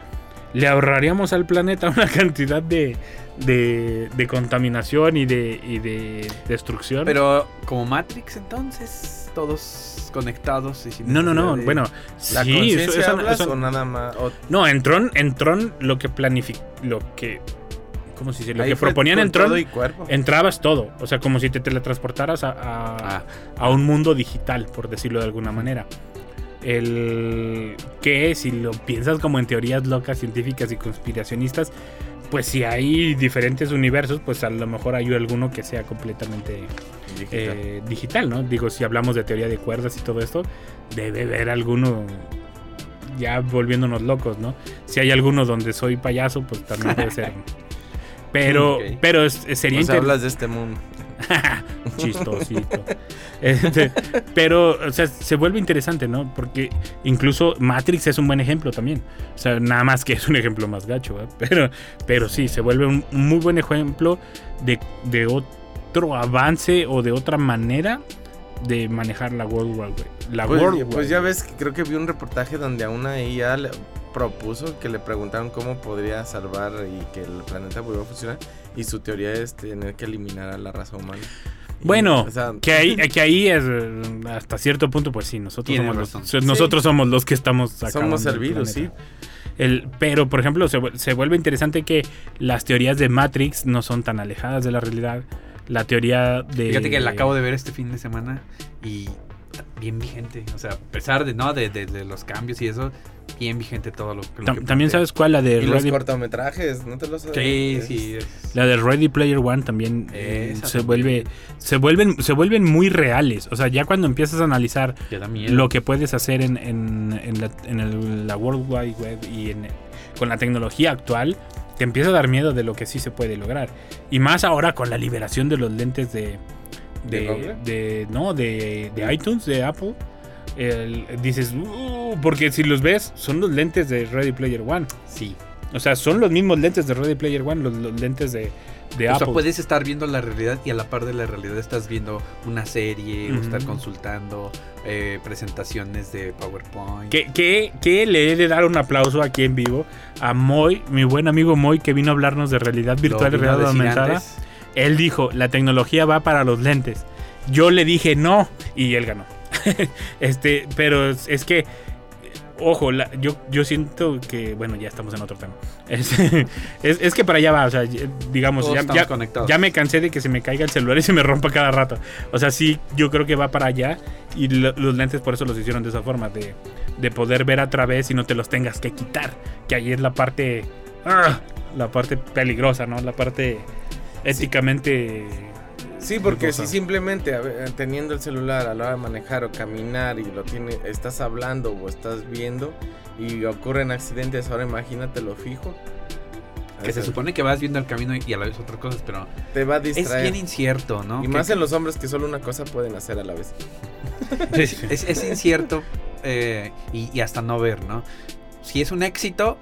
le ahorraríamos al planeta una cantidad de, de, de contaminación y de, y de destrucción. Pero como Matrix, entonces, todos conectados y sin no, no, no, de- bueno, ¿La sí, conciencia eso- eso- hablas eso- o nada más? O- no, en Tron, en Tron lo que planific, lo que, ¿cómo se dice? Lo ahí que proponían en Tron, todo y cuerpo. entrabas todo, o sea, como si te teletransportaras a, a- Ah, a un mundo digital, por decirlo de alguna manera. El que si lo piensas como en teorías locas, científicas y conspiracionistas, pues si hay diferentes universos, pues a lo mejor hay alguno que sea completamente Digital. eh, digital, ¿no? Digo, si hablamos de teoría de cuerdas y todo esto, debe haber alguno ya volviéndonos locos, ¿no? Si hay alguno donde soy payaso, pues también puede ser. Pero, pero sería o sea, hablas de este mundo. Chistosito. Este, pero, o sea, se vuelve interesante, ¿no? Porque incluso Matrix es un buen ejemplo también. O sea, nada más que es un ejemplo más gacho, ¿verdad? Pero, pero sí, se vuelve un muy buen ejemplo de, de otro avance o de otra manera de manejar la World Wide Web. La Pues, World pues ya ves que creo que vi un reportaje donde a una IA le propuso que le preguntaron cómo podría salvar y que el planeta volviera a funcionar. Y su teoría es tener que eliminar a la raza humana. Bueno, o sea, que ahí, que ahí es hasta cierto punto, pues sí, nosotros somos los, nosotros somos los que estamos somos el servidos, sí. El, pero, por ejemplo, se, se vuelve interesante que las teorías de Matrix no son tan alejadas de la realidad. La teoría de. Fíjate que la acabo de ver este fin de semana y bien vigente. O sea, a pesar de, ¿no? de, de- de los cambios y eso, bien vigente todo lo, lo Tam- que También sabes cuál, la de Y los Ready, cortometrajes, ¿no te los Sí, es- sí. es- la de Ready Player One también eh, Esa se también. vuelve. Se vuelven, se vuelven muy reales. O sea, ya cuando empiezas a analizar lo que puedes hacer en, en- en la, en el- la World Wide Web y en- con la tecnología actual, te empieza a dar miedo de lo que sí se puede lograr. Y más ahora con la liberación de los lentes de. ¿De de, no, de, de iTunes, de Apple. El- dices, "Uh", porque si los ves, son los lentes de Ready Player One. Sí. O sea, son los mismos lentes de Ready Player One, los, los lentes de, de O Apple. sea, puedes estar viendo la realidad y a la par de la realidad estás viendo una serie o estar consultando eh, presentaciones de PowerPoint. Que, que, que le he de dar un aplauso aquí en vivo a Moy, mi buen amigo Moy, que vino a hablarnos de realidad virtual y realidad aumentada. antes. Él dijo, la tecnología va para los lentes. Yo le dije no y él ganó. este, pero es que ojo, la- yo, yo siento que, bueno, ya estamos en otro tema. Es, es- es que para allá va, o sea, digamos, Todos ya, ya- conectados. ya me cansé de que se me caiga el celular y se me rompa cada rato. O sea, sí, yo creo que va para allá y lo- los lentes por eso los hicieron de esa forma, de, de poder ver a través y no te los tengas que quitar. Que ahí es la parte, ¡ah! la parte peligrosa, ¿no? La parte éticamente... Sí, porque dudosa. si simplemente ver, teniendo el celular a la hora de manejar o caminar y lo tiene, estás hablando o estás viendo y ocurren accidentes, ahora imagínate lo fijo. Que se supone que vas viendo el camino y a la vez otras cosas, pero te va a es distraer. bien incierto, ¿no? y más en los hombres que solo una cosa pueden hacer a la vez. es, es incierto eh, y, y hasta no ver, ¿no? Si es un éxito,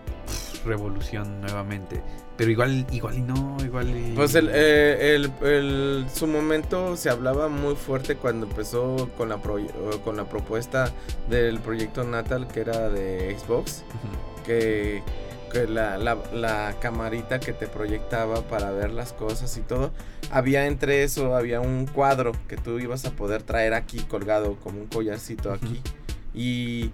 revolución nuevamente. Pero igual, igual y no, igual y... Pues el, eh, el- el- su momento se hablaba muy fuerte cuando empezó con la, proye- con la propuesta del proyecto Natal que era de Xbox. Que, que la, la, la camarita que te proyectaba para ver las cosas y todo. Había entre eso, había un cuadro que tú ibas a poder traer aquí colgado como un collarcito aquí. Y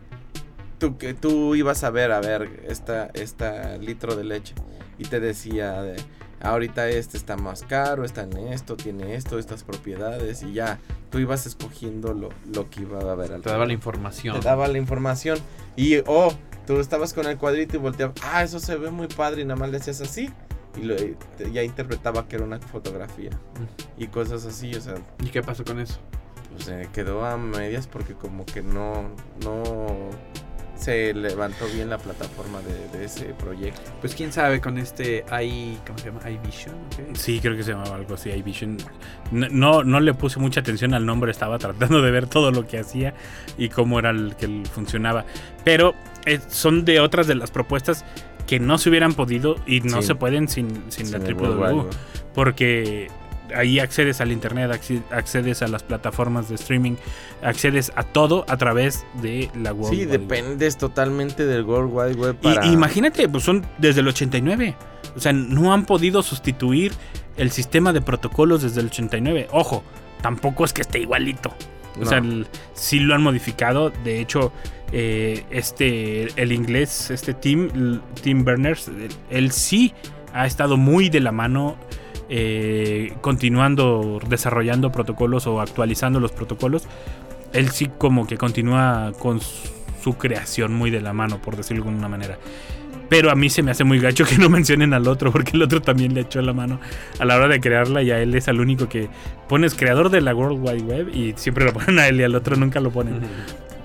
tú, que tú ibas a ver, a ver, esta, esta litro de leche. Y te decía de, ahorita este está más caro, está en esto, tiene esto, estas propiedades. Y ya, tú ibas escogiendo lo, lo que iba a haber al Te daba la información. te daba la información. Y, oh, tú estabas con el cuadrito y volteabas, ah, eso se ve muy padre y nada más le hacías así. Y lo- ya interpretaba que era una fotografía. Y cosas así, o sea, ¿Y qué pasó con eso? pues se quedó a medias porque como que no, no se levantó bien la plataforma de, de ese proyecto. Pues quién sabe con este i ¿cómo se llama? iVision, ¿ok? Sí, creo que se llamaba algo así, iVision. No, no, no le puse mucha atención al nombre, estaba tratando de ver todo lo que hacía y cómo era el que funcionaba. Pero eh, son de otras de las propuestas que no se hubieran podido y no Sí. se pueden sin, sin la Sin el triple W. Porque ahí accedes al internet, acce- accedes a las plataformas de streaming, accedes a todo a través de la World Sí, Wide Web. dependes totalmente del World Wide Web Y- para... imagínate, pues son desde el 89. O sea, no han podido sustituir el sistema de protocolos desde el 89. Ojo, tampoco es que esté igualito. O No. sea, el- sí lo han modificado. De hecho, eh, este, el inglés, este Tim, Tim Berners, él sí ha estado muy de la mano, eh, continuando desarrollando protocolos o actualizando los protocolos. Él sí como que continúa con su- creación muy de la mano, por decirlo de alguna manera. Pero a mí se me hace muy gacho que no mencionen al otro, porque el otro también le echó la mano a la hora de crearla y a él es al único que pones creador de la World Wide Web y siempre lo ponen a él y al otro nunca lo ponen.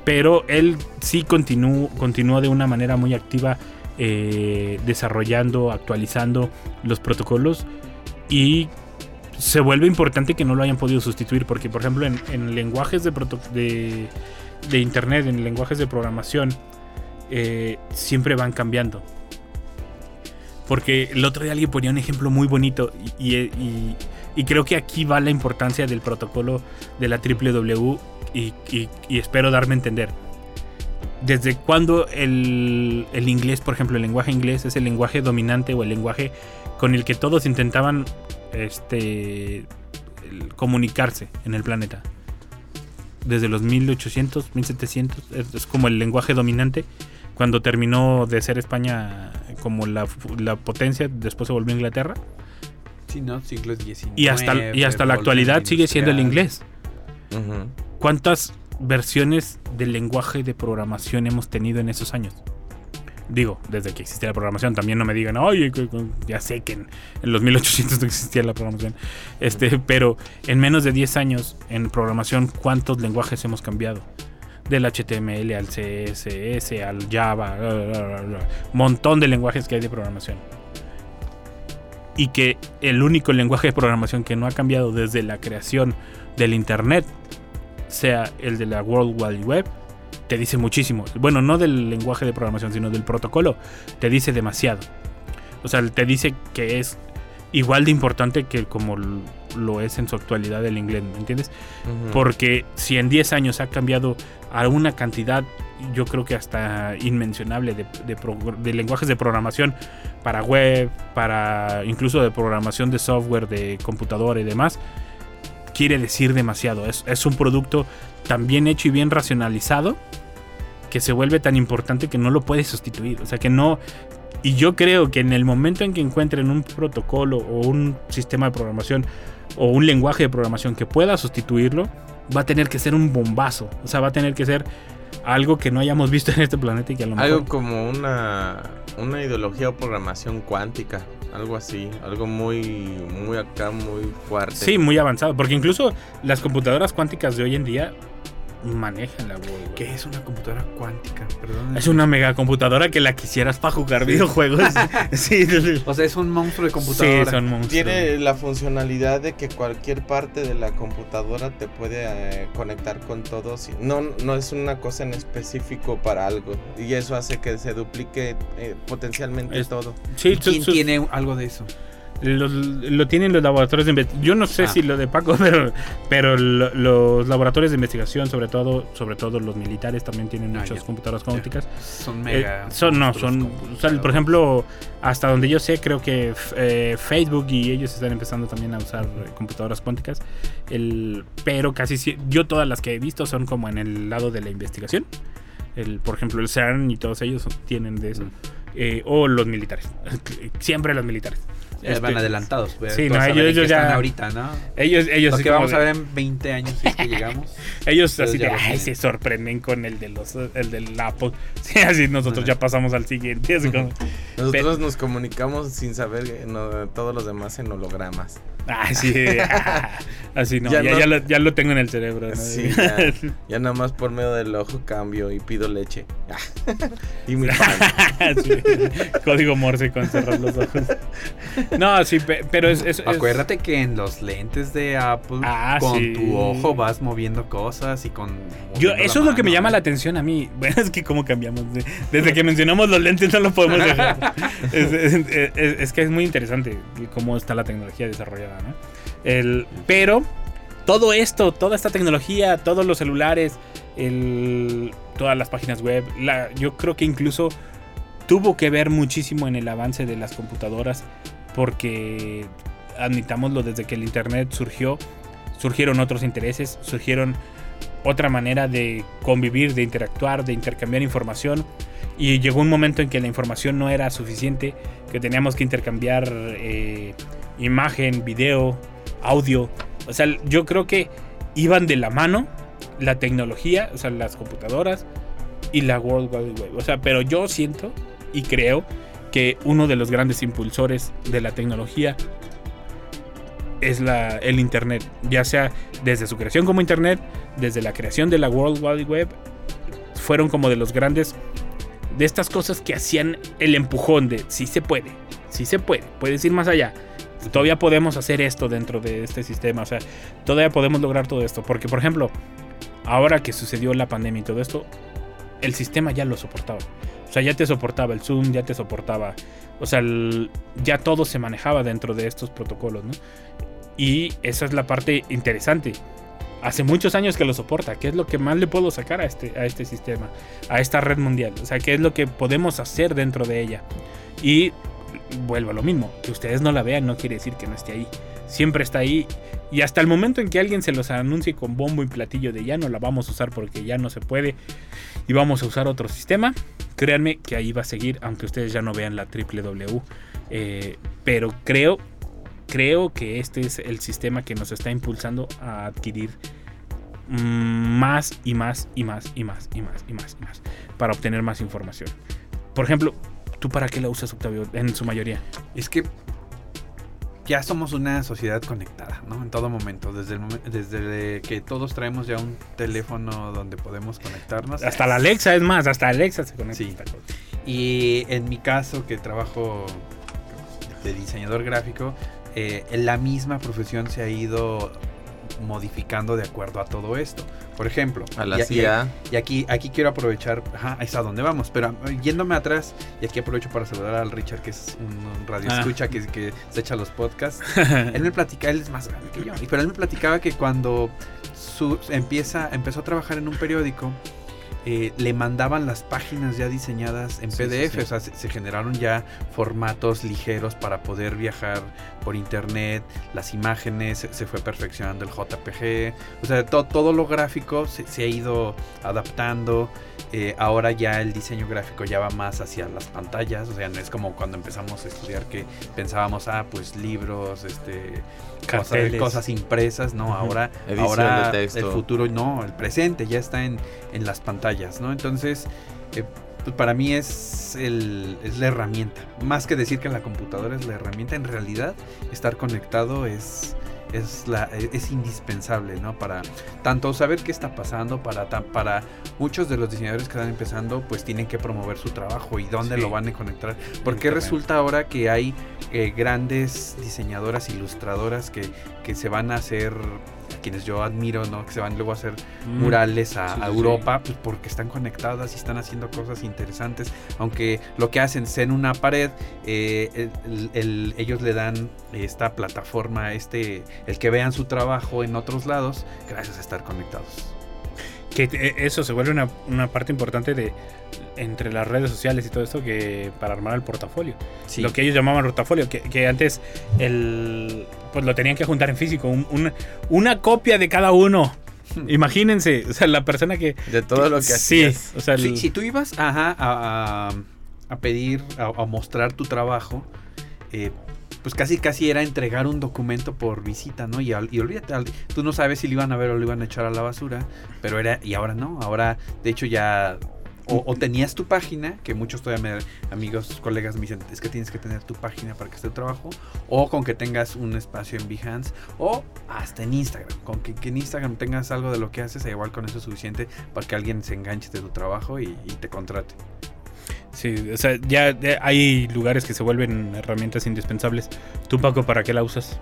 Pero él sí continuó, continuó de una manera muy activa eh, desarrollando, actualizando los protocolos y se vuelve importante que no lo hayan podido sustituir porque por ejemplo en, en lenguajes de, de, de internet, en lenguajes de programación, eh, siempre van cambiando. Porque el otro día alguien ponía un ejemplo muy bonito y, creo que aquí va la importancia del protocolo de la WW y- y espero darme a entender. ¿Desde cuándo el, el inglés, por ejemplo, el lenguaje inglés es el lenguaje dominante o el lenguaje con el que todos intentaban este, comunicarse en el planeta? Desde los 1800, 1700, es, es como el lenguaje dominante. Cuando terminó de ser España como la, la potencia, después se volvió Inglaterra. Sí, ¿no? Siglo XIX. Y hasta, y hasta la actualidad sigue siendo el inglés. ¿Cuántas versiones del lenguaje de programación hemos tenido en esos años? Digo, desde que existía la programación, también no me digan, oye, que- ya sé que en, en los 1800 no existía la programación. Este, pero en menos de 10 años en programación, ¿cuántos lenguajes hemos cambiado? Del HTML al CSS, al Java, montón de lenguajes que hay de programación. Y que el único lenguaje de programación que no ha cambiado desde la creación del Internet sea el de la World Wide Web, te dice muchísimo. Bueno, no del lenguaje de programación, sino del protocolo. Te dice demasiado. O sea, te dice que es igual de importante que como lo es en su actualidad el inglés, ¿me entiendes? Porque si en 10 años ha cambiado a una cantidad, yo creo que hasta inmencionable de, de pro- de lenguajes de programación para web, para incluso de programación de software, de computadora y demás, quiere decir demasiado. Es, es un producto tan bien hecho y bien racionalizado que se vuelve tan importante que no lo puedes sustituir. O sea, que no... Y yo creo que en el momento en que encuentren un protocolo o un sistema de programación o un lenguaje de programación que pueda sustituirlo, va a tener que ser un bombazo. O sea, va a tener que ser algo que no hayamos visto en este planeta y que a lo mejor... Algo como una, una ideología o programación cuántica. Algo así. Algo muy, muy acá, muy fuerte. Sí, muy avanzado. Porque incluso las computadoras cuánticas de hoy en día manejan la World ¿Qué es una computadora cuántica? Perdón. Es una megacomputadora que la quisieras para jugar videojuegos. sí. O sea, es un monstruo de computadora. Sí. Tiene la funcionalidad de que cualquier parte de la computadora te puede eh, conectar con todo. si- No, no es una cosa en específico para algo. Y eso hace que se duplique eh, potencialmente Es- todo. Sí, ¿Y su- quién su- tiene algo de eso? Los- lo tienen los laboratorios de investigación. Yo no sé Ah. si lo de Paco, pero, pero lo- los laboratorios de investigación, sobre todo, sobre todo los militares, también tienen Ah, muchas ya. computadoras cuánticas. Son Eh, mega. son, no, son. como o sea, por ejemplo, hasta donde yo sé, creo que eh, Facebook y ellos están empezando también a usar eh, computadoras cuánticas. El, pero casi si- yo todas las que he visto son como en el lado de la investigación. El, por ejemplo, el CERN y todos ellos tienen de eso. Eh, o los militares. Siempre los militares. Ya van Este, adelantados. pues, sí, no, ellos- ellos ya- están ahorita, ¿no? Ellos, ellos, Lo que vamos a ver en 20 años si es que llegamos. ellos así de, ay, tienen". se sorprenden con el de los, el del Apple. Sí, así nosotros ya pasamos al siguiente. así como, Nosotros nos comunicamos sin saber no- todos los demás en hologramas. Ay, sí. ah, así no, Ya ya, no- ya lo, ya lo tengo en el cerebro. ¿no? Sí, ya, ya nada más por medio del ojo cambio y pido leche. y mi pan. Sí, Código Morse con cerrar los ojos. No, sí, pe- pero es. es- es- Acuérdate que en los lentes de Apple, Ah, con sí. tu ojo vas moviendo cosas y con. Yo, eso es lo que me llama la atención a mí. Bueno, es que cómo cambiamos. de- desde que mencionamos los lentes no lo podemos dejar. es- es que es muy interesante cómo está la tecnología desarrollada, ¿no? El, pero todo esto, toda esta tecnología, todos los celulares, el, todas las páginas web, la, yo creo que incluso tuvo que ver muchísimo en el avance de las computadoras porque admitámoslo desde que el internet surgió surgieron otros intereses surgieron otra manera de convivir de interactuar de intercambiar información. Y llegó un momento en que la información no era suficiente que teníamos que intercambiar eh, imagen video audio. O sea yo creo que iban de la mano la tecnología o sea las computadoras y la World Wide Web. O sea pero yo siento y creo que uno de los grandes impulsores de la tecnología es la, el Internet, ya sea desde su creación como Internet, desde la creación de la World Wide Web, fueron como de los grandes, de estas cosas que hacían el empujón de sí se puede, sí se puede, puedes ir más allá. Todavía podemos hacer esto dentro de este sistema, o sea, todavía podemos lograr todo esto, porque por ejemplo, ahora que sucedió la pandemia y todo esto, el sistema ya lo soportaba. O sea, ya te soportaba el Zoom, ya te soportaba. O sea, el- ya todo se manejaba dentro de estos protocolos, ¿no? Y esa es la parte interesante. Hace muchos años que lo soporta. ¿Qué es lo que más le puedo sacar a este, a este sistema? A esta red mundial. O sea, ¿qué es lo que podemos hacer dentro de ella? Y vuelvo a lo mismo. Que ustedes no la vean no quiere decir que no esté ahí. Siempre está ahí. Y hasta el momento en que alguien se los anuncie con bombo y platillo de ya no la vamos a usar porque ya no se puede y vamos a usar otro sistema, créanme que ahí va a seguir, aunque ustedes ya no vean la triple W. Eh, pero creo, creo que este es el sistema que nos está impulsando a adquirir más y más y más y más y más y más y más para obtener más información. Por ejemplo, ¿tú para qué la usas, Octavio, en su mayoría? Es que ya somos una sociedad conectada, ¿no? En todo momento. Desde, el momen- desde que todos traemos ya un teléfono donde podemos conectarnos. Hasta la Alexa, es más, hasta Alexa se conecta. Sí. Y en mi caso, que trabajo de diseñador gráfico, eh, la misma profesión se ha ido modificando de acuerdo a todo esto. Por ejemplo, A la y- y- CIA. Y aquí, aquí quiero aprovechar, ajá, es a donde vamos, pero eh, yéndome atrás, y aquí aprovecho para saludar al Richard, que es un, un radio Ah. escucha que, que se echa los podcasts. él me platica, él es más grande que yo, y- pero él me platicaba que cuando su, empieza, empezó a trabajar en un periódico, eh, le mandaban las páginas ya diseñadas en Sí, PDF, sí, sí. o sea, se, se generaron ya formatos ligeros para poder viajar por internet, las imágenes, se, fue perfeccionando el JPG, o sea, to- todo lo gráfico se, se ha ido adaptando, eh, ahora ya el diseño gráfico ya va más hacia las pantallas, o sea, no es como cuando empezamos a estudiar que pensábamos, ah, pues libros, este, cosas, Carteles. cosas impresas, no, ahora, Edición el futuro, no, el presente ya está en, en las pantallas, ¿no? Entonces, eh, pues para mí es, el, es la herramienta, más que decir que la computadora es la herramienta, en realidad estar conectado es... Es, la, es indispensable, ¿no? Para tanto saber qué está pasando, para, para muchos de los diseñadores que están empezando, pues tienen que promover su trabajo y dónde Sí. lo van a conectar. Porque resulta ahora que hay eh, grandes diseñadoras, ilustradoras que, que se van a hacer, quienes yo admiro, ¿no? Que se van luego a hacer Mm. murales a, Sí, a sí, Europa, pues porque están conectadas y están haciendo cosas interesantes. Aunque lo que hacen sea en una pared, eh, el- el- ellos le dan esta plataforma, este, el que vean su trabajo en otros lados, gracias a estar conectados. Que eso se vuelve una, una parte importante de entre las redes sociales y todo esto que para armar el portafolio. Sí. Lo que ellos llamaban portafolio, que, que antes el pues lo tenían que juntar en físico, un- una, una copia de cada uno. Imagínense, o sea, la persona que De todo lo que sí, hacías. o sea, el- Si, si tú ibas ajá, a, a- a pedir, a, a mostrar tu trabajo, eh, pues casi casi era entregar un documento por visita, ¿no? Y, al- olvídate, al- tú no sabes si lo iban a ver o lo iban a echar a la basura, pero era, y ahora no, ahora de hecho ya... O, o tenías tu página, que muchos todavía me, amigos, colegas me dicen, es que tienes que tener tu página para que esté tu trabajo, o con que tengas un espacio en Behance, o hasta en Instagram, con que, en Instagram tengas algo de lo que haces, igual con eso es suficiente para que alguien se enganche de tu trabajo y te contrate. Sí, o sea, ya, hay lugares que se vuelven herramientas indispensables. Tú Paco, ¿para qué la usas?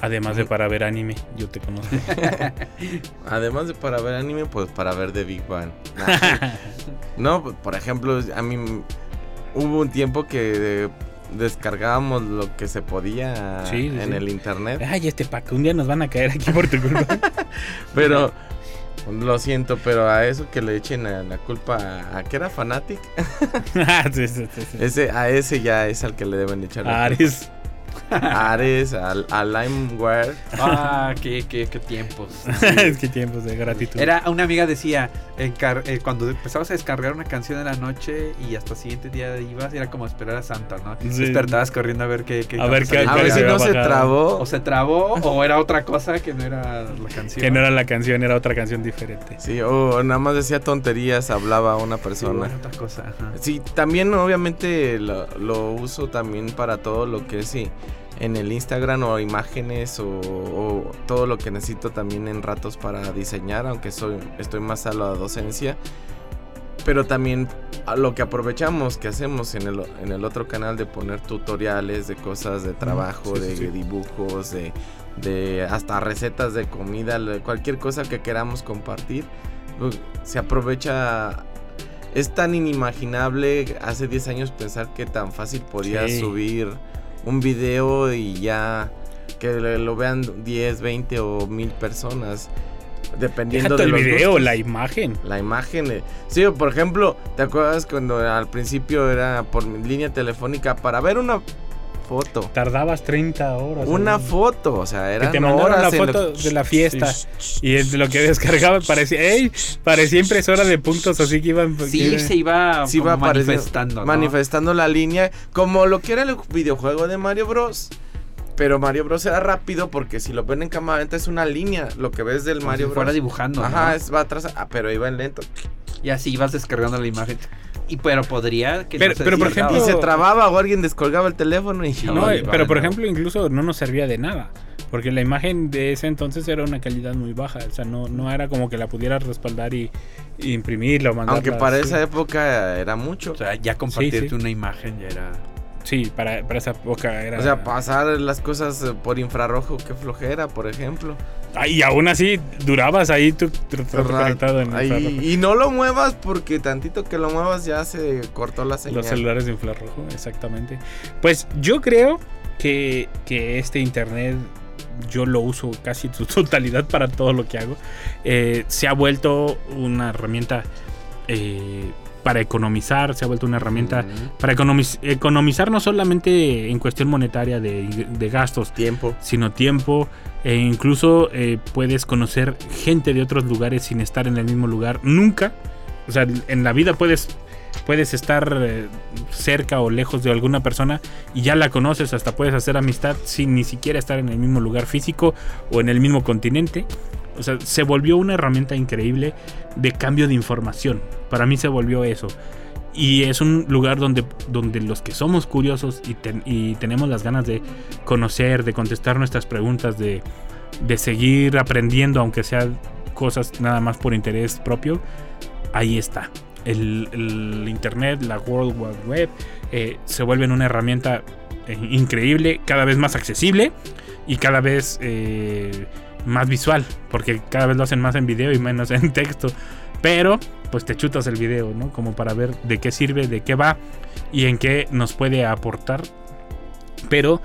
Además de para ver anime, yo te conozco. Además de para ver anime, pues para ver The Big Bang. no, pues, por ejemplo, a mí hubo un tiempo que descargábamos lo que se podía Sí, sí, en sí. el internet. Ay, este Paco, un día nos van a caer aquí por tu culpa. Pero lo siento, pero a eso que le echen a la culpa a, a que era Fanatic, Ah, sí, sí, sí, sí. ese a ese ya es al que le deben echar la Ares. culpa. A Ares, al- a, LimeWare. Ah, qué, qué, qué tiempos. es que tiempos de gratitud. Era una amiga decía, encar- eh, cuando empezabas a descargar una canción en la noche y hasta el siguiente día ibas, era como esperar a Santa, ¿no? Sí. Despertabas corriendo a ver qué, qué A ver qué- A ver si no se trabó. O se trabó o era otra cosa que no era la canción. que no era la canción, era otra canción diferente. Sí, o nada más decía tonterías, hablaba una Sí, persona. era otra cosa. ajá. Sí, también obviamente lo, lo uso también para todo lo que es sí, en el Instagram o imágenes o, o todo lo que necesito también en ratos para diseñar, aunque soy estoy más a la docencia. Pero también a lo que aprovechamos que hacemos en el, en el otro canal de poner tutoriales de cosas de trabajo, sí, sí, de dibujos, de, de hasta recetas de comida, cualquier cosa que queramos compartir, pues, se aprovecha es tan inimaginable hace 10 años pensar que tan fácil podías Sí. subir un video y ya que lo vean 10, 20 o 1000 personas. Dependiendo todo de el los video, gustos. la imagen. La imagen. eh. Sí, por ejemplo, ¿te acuerdas cuando al principio era por línea telefónica para ver una foto? Tardabas 30 horas. Una foto, o sea, Que eran te mandaron la lo- foto de la fiesta. Y es lo que descargaba parecía, ey, parecía impresora de puntos así que iban. Sí, que- se iba, manifestando. ¿no? manifestando la línea como lo que era el videojuego de Mario Bros. Pero Mario Bros era rápido porque si lo ven en cámara lenta es una línea, lo que ves del Como Mario si Bros. fuera dibujando. Ajá, ¿no? es, va atrás, ah, pero iba en lento. Y así ibas descargando la imagen. Y pero podría que Pero- pero, por descargaba. Y ejemplo- se trababa o alguien descolgaba el teléfono y No, pero por no. ejemplo, incluso no nos servía de nada. Porque la imagen de ese entonces era una calidad muy baja. O sea, no, no era como que la pudieras respaldar y, y imprimirla o mandarla. Aunque para así. esa época era mucho. O sea, ya compartirte sí. una imagen ya era. Sí, para, para esa época era. O sea, pasar las cosas eh, por infrarrojo, qué flojera, por ejemplo. Ah, y aún así durabas ahí tú, tú- tú conectado en Ahí- infrarrojo. y no lo muevas porque tantito que lo muevas ya se cortó la señal. Los celulares de infrarrojo, exactamente. Pues yo creo que, que este internet yo lo uso casi en su totalidad para todo lo que hago. Eh, se ha vuelto una herramienta eh, para economizar, se ha vuelto una herramienta para economiz- economizar no solamente en cuestión monetaria de, de gastos, Tiempo. sino tiempo e incluso eh, puedes conocer gente de otros lugares sin estar en el mismo lugar nunca. O sea, en la vida puedes puedes estar eh, cerca o lejos de alguna persona y ya la conoces, hasta puedes hacer amistad sin ni siquiera estar en el mismo lugar físico o en el mismo continente. O sea, se volvió una herramienta increíble de cambio de información. Para mí se volvió eso. Y es un lugar donde, donde los que somos curiosos y, y tenemos las ganas de conocer, de contestar nuestras preguntas, de, de seguir aprendiendo, aunque sea cosas nada más por interés propio, ahí está. El, el Internet, la World Wide Web, eh, se vuelven una herramienta eh, increíble, cada vez más accesible y cada vez eh, más visual, porque cada vez lo hacen más en video y menos en texto. Pero, pues te chutas el video, ¿no? Como para ver de qué sirve, de qué va y en qué nos puede aportar. Pero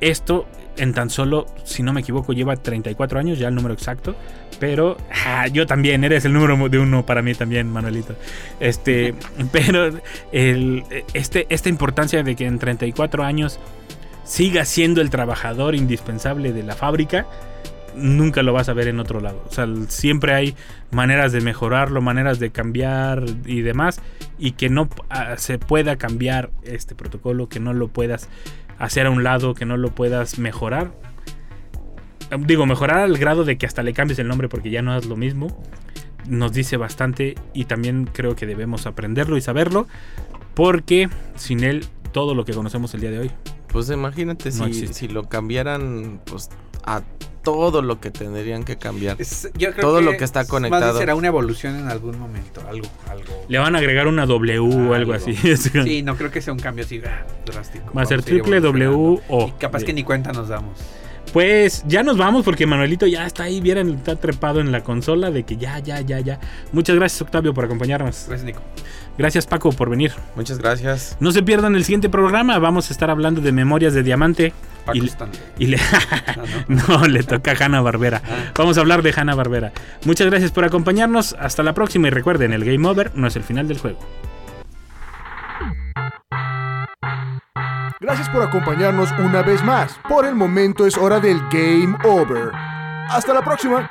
esto en tan solo, si no me equivoco, lleva 34 años, ya el número exacto. Pero ah, yo también, eres el número de uno para mí también, Manuelito. Este, pero el, este, esta importancia de que en 34 años siga siendo el trabajador indispensable de la fábrica, nunca lo vas a ver en otro lado. O sea, siempre hay maneras de mejorarlo, maneras de cambiar y demás, y que no ah, se pueda cambiar este protocolo, que no lo puedas hacer a un lado, que no lo puedas mejorar. Digo, mejorar al grado de que hasta le cambies el nombre porque ya no es lo mismo. Nos dice bastante y también creo que debemos aprenderlo y saberlo porque sin él todo lo que conocemos el día de hoy. Pues imagínate No si, si lo cambiaran pues a todo lo que tendrían que cambiar. Es- yo creo Todo lo que está más bien conectado. será una evolución en algún momento, algo, algo. Le van a agregar una W o algo así. Sí, no creo que sea un cambio así drástico. Va a ser triple W. O. Y capaz que ni cuenta nos damos. Pues ya nos vamos porque Manuelito ya está ahí, vieran, está trepado en la consola de que ya, ya, ya, ya. Muchas gracias Octavio por acompañarnos. Gracias, Nico. Gracias Paco por venir. Muchas gracias. No se pierdan el siguiente programa, vamos a estar hablando de Memorias de Diamante. Paco Y Stanley. Y le... no, le toca a Hanna Barbera. Vamos a hablar de Hanna Barbera. Muchas gracias por acompañarnos. Hasta la próxima y recuerden, el Game Over no es el final del juego. Gracias por acompañarnos una vez más. Por el momento es hora del Game Over. Hasta la próxima.